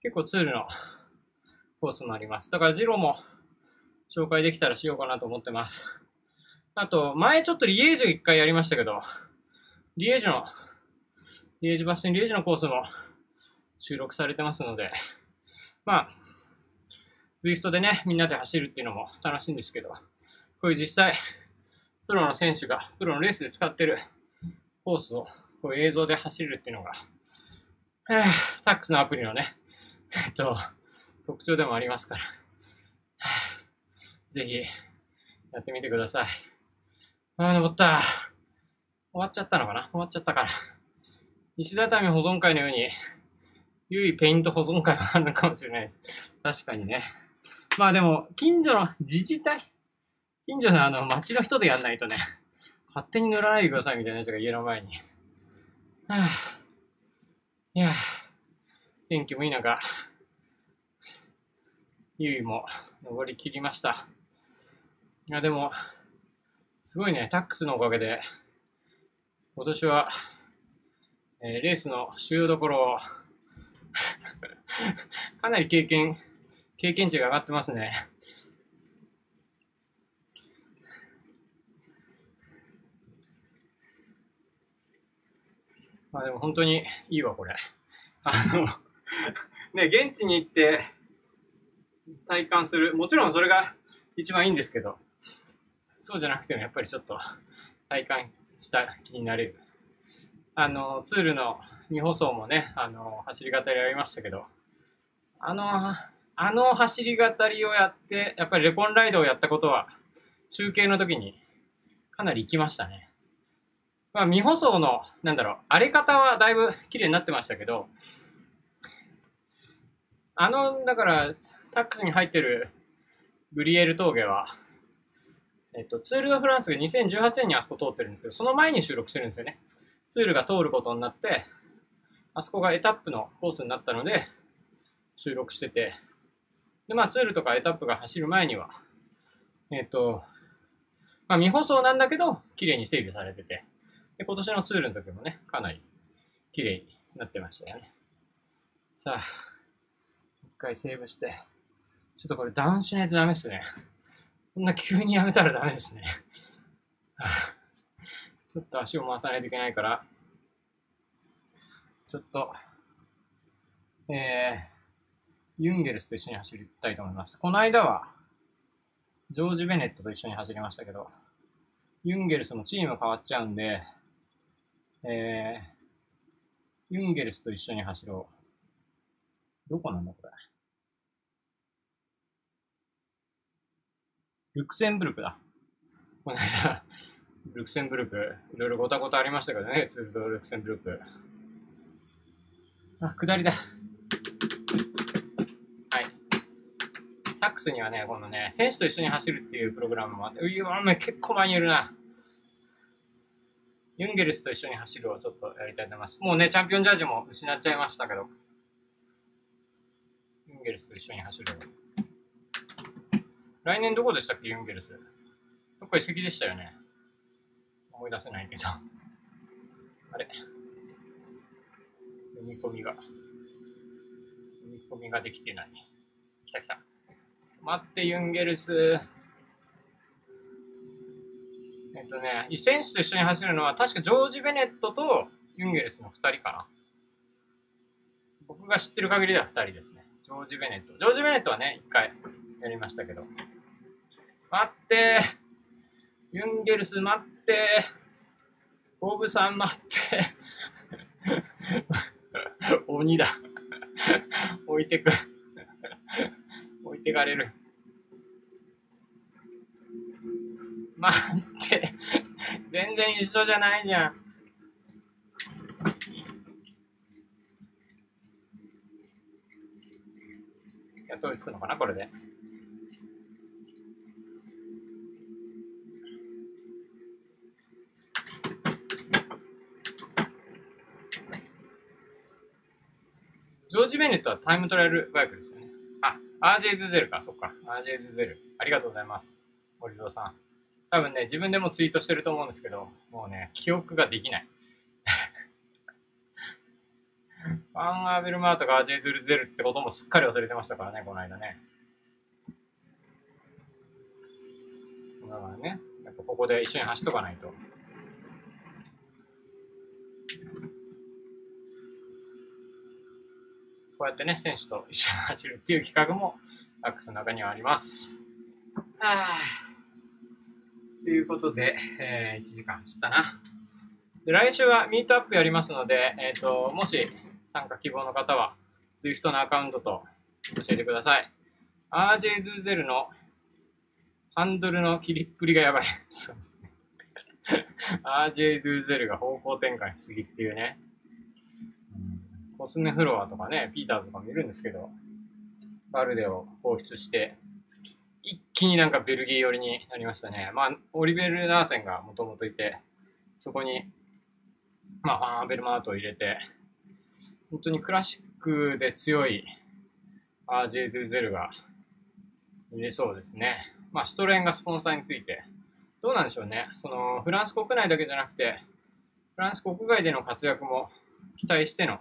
A: 結構ツールのコースもあります。だからジローも紹介できたらしようかなと思ってます。あと、前ちょっとリエージュ一回やりましたけど、リエージュの、リエージバスティンリエージのコースも収録されてますので、まあ、ズイフトでね、みんなで走るっていうのも楽しいんですけど、こういう実際、プロの選手が、プロのレースで使ってるコースをこう映像で走るっていうのが、タックスのアプリのね、えっと、特徴でもありますから、ぜひ、やってみてください。ああ、登った。終わっちゃったのかな？終わっちゃったから。石畳保存会のように、ゆいペイント保存会があるのかもしれないです。確かにね。まあでも、近所の自治体近所のあの、街の人でやんないとね、勝手に塗らないでくださいみたいなやつが家の前に。はぁ、いや天気もいい中、ゆいも登り切りました。いや、でも、すごいね、タックスのおかげで、今年は、えー、レースの主要どころを かなり経験、経験値が上がってますね。まあでも本当にいいわ、これ。あのね、現地に行って体感する。もちろんそれが一番いいんですけど、そうじゃなくてもやっぱりちょっと体感した気になれる。あの、ツールの未舗装もね、あの、走り語りやりましたけど、あの、あの走り語りをやって、やっぱりレコンライドをやったことは、中継の時にかなり行きましたね。まあ、未舗装の、なんだろう、荒れ方はだいぶ綺麗になってましたけど、あの、だから、タックスに入ってるグリエル峠は、えっと、ツール・ド・フランスが2018年にあそこ通ってるんですけど、その前に収録してるんですよね。ツールが通ることになって、あそこがエタップのコースになったので、収録してて、で、まあ、ツールとかエタップが走る前には、えっと、まあ、未舗装なんだけど、綺麗に整備されてて、で、今年のツールの時もね、かなり綺麗になってましたよね。さあ、一回セーブして、ちょっとこれダウンしないとダメですね。こんな急にやめたらダメですね。ちょっと足を回さないといけないから、ちょっと、えー、ユンゲルスと一緒に走りたいと思います。この間は、ジョージ・ベネットと一緒に走りましたけど、ユンゲルスもチーム変わっちゃうんで、えー、ユンゲルスと一緒に走ろう。どこなんだこれ？ルクセンブルクだ。この間、ルクセンブルク、いろいろごたごたありましたけどね、ツールドルクセンブルク。あ、下りだ。はい。タックスにはね、このね、選手と一緒に走るっていうプログラムもあって、うわ、結構前にいるな。ユンゲルスと一緒に走るをちょっとやりたいと思います。もうね、チャンピオンジャージも失っちゃいましたけど、ユンゲルスと一緒に走る。来年どこでしたっけ、ユンゲルス。どっか移籍でしたよね。思い出せないけど。あれ読み込みが、読み込みができてない。来た来た。待って、ユンゲルス。えっとね、選手と一緒に走るのは、確かジョージ・ベネットとユンゲルスの2人かな。僕が知ってる限りでは2人ですね。ジョージ・ベネット。ジョージ・ベネットはね、1回やりましたけど。待ってユンゲルス待ってボブさん待って鬼だ。置いてく。置いてかれる。待って。全然一緒じゃないじゃん。やっと追いつくのかなこれで。ジョージ・ベネットはタイムトライアルバイクですよね。あ、RJ ズゼルか、そっか。RJ ズゼル。ありがとうございます。森蔵さん。多分ね、自分でもツイートしてると思うんですけど、もうね、記憶ができない。ファン・アーベルマートが RJ ズルゼルってこともすっかり忘れてましたからね、この間ね。だからね、やっぱここで一緒に走っとかないと。こうやってね、選手と一緒に走るっていう企画も、アックスの中にはあります。はぁ。ということで、えー、1時間走ったな。で、来週はミートアップやりますので、えっ、ー、と、もし参加希望の方は、Swift のアカウントと教えてください。RJ ドゥゼルのハンドルの切りっぷりがやばい。そうですね。RJ ドゥゼルが方向転換しすぎっていうね。コスメフロアとかね、ピーターズとかもいるんですけど、バルデを放出して、一気になんかベルギー寄りになりましたね。まあ、オリベル・ナーセンがもともといて、そこに、まあ、ファン・アベルマートを入れて、本当にクラシックで強い RJ ドゥゼルが入れそうですね。まあ、シュトレンがスポンサーについて、どうなんでしょうね。その、フランス国内だけじゃなくて、フランス国外での活躍も期待しての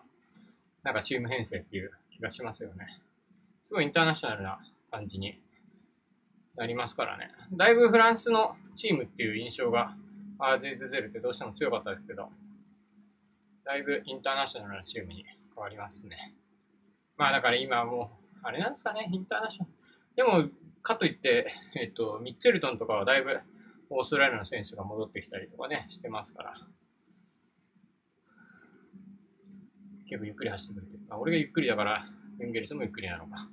A: なんかチーム編成っていう気がしますよね。すごいインターナショナルな感じになりますからね。だいぶフランスのチームっていう印象が RZZ ってどうしても強かったですけど、だいぶインターナショナルなチームに変わりますね。まあだから今もう、あれなんですかね、インターナショナル。でも、かといって、えっと、ミッチェルトンとかはだいぶオーストラリアの選手が戻ってきたりとかね、してますから。結構ゆっくり走ってくれて。あ、俺がゆっくりだから、エンゲルスもゆっくりなのか。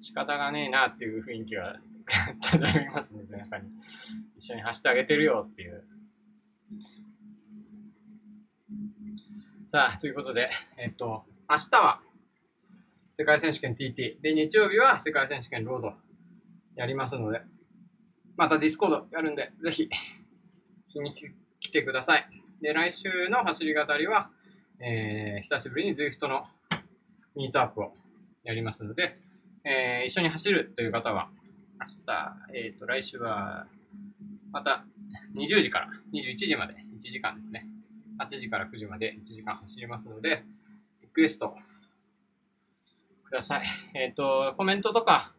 A: 仕方がねえなっていう雰囲気が 漂いますね、背中に。一緒に走ってあげてるよっていう。さあ、ということで、えっと、明日は世界選手権 TT。で、日曜日は世界選手権ロードやりますので、またディスコードやるんで、ぜひに来てください。で、来週の走り語りは、えー、久しぶりに ZWIFT のミートアップをやりますので、えー、一緒に走るという方は、明日、えっ、ー、と、来週は、また20時から21時まで1時間ですね。8時から9時まで1時間走りますので、リクエストください。えっ、ー、と、コメントとか、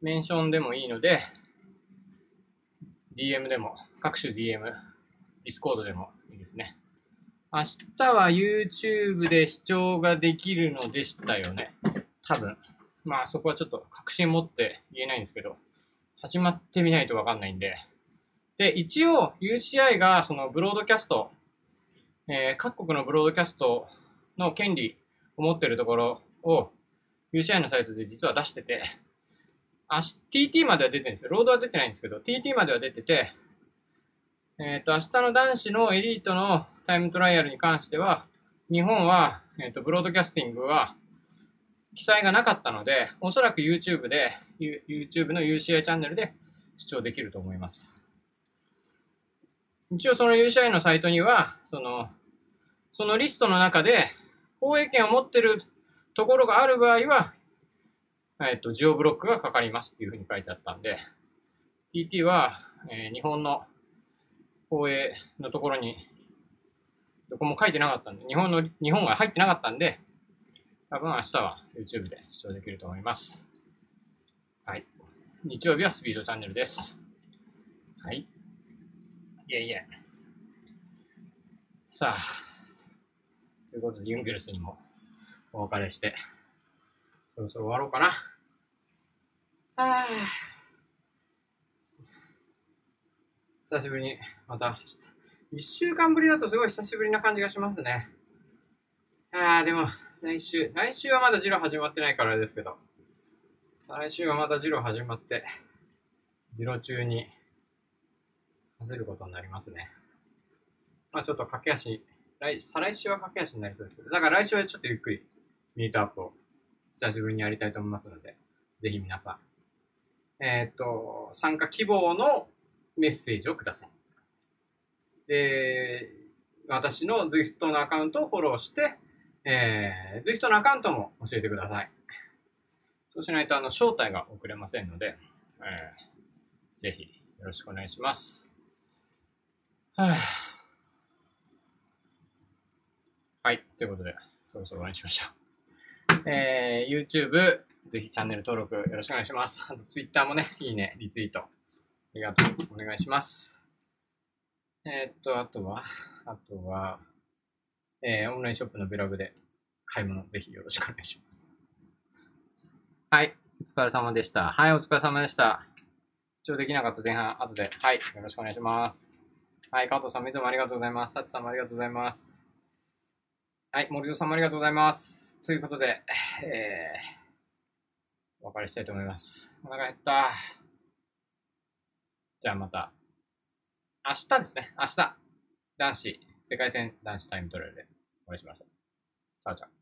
A: メンションでもいいので、DM でも、各種 DM、Discord でもいいですね。明日は YouTube で視聴ができるのでしたよね。多分。まあそこはちょっと確信持って言えないんですけど、始まってみないとわかんないんで。で、一応 UCI がそのブロードキャスト、えー、各国のブロードキャストの権利を持ってるところを UCI のサイトで実は出してて、あ TT までは出てるんですよ。ロードは出てないんですけど、TT までは出てて、えっ、ー、と、明日の男子のエリートのタイムトライアルに関しては、日本は、えっ、ー、と、ブロードキャスティングは記載がなかったので、おそらく YouTube で、YouTube の UCI チャンネルで視聴できると思います。一応その UCI のサイトには、その、そのリストの中で、放映権を持ってるところがある場合は、えっ、と、ジオブロックがかかりますっていうふうに書いてあったんで、TT は、えー、日本の放映のところに、どこも書いてなかったんで、日本の、日本が入ってなかったんで、多分明日は YouTube で視聴できると思います。はい。日曜日はスピードチャンネルです。はい。いえいえ。さあ、ということで、ユンゲルスにもお別れして、そろそろ終わろうかな。はあ。久しぶりにまた走った。一週間ぶりだとすごい久しぶりな感じがしますね。ああ、でも、来週、来週はまだジロ始まってないからですけど、再来週はまたジロ始まって、ジロ中に走ることになりますね。まあちょっと駆け足、来、再来週は駆け足になりそうですけど、だから来週はちょっとゆっくりミートアップを久しぶりにやりたいと思いますので、ぜひ皆さん、えっ、ー、と、参加希望のメッセージをください。で、私の ZWIFT のアカウントをフォローして、えー、ZWIFT のアカウントも教えてください。そうしないと、あの、招待が送れませんので、えー、ぜひよろしくお願いします。ははい。ということで、そろそろ終わりにしましょう。えー、YouTube、ぜひチャンネル登録よろしくお願いします。あと Twitter もね、いいね、リツイート、ありがとう。お願いします。えー、っと、あとは、あとは、えー、オンラインショップのブログで買い物ぜひよろしくお願いします。はい。お疲れ様でした。はい、お疲れ様でした。視聴できなかった前半、後で、はい、よろしくお願いします。はい、加藤さん、いつもありがとうございます。サチさんもありがとうございます。はい、森戸さんもありがとうございます。ということで、えー、お別れしたいと思います。お腹減った。じゃあまた、明日ですね、明日、男子、世界戦男子タイムトレールでお会いしましょう。チャオチャオ。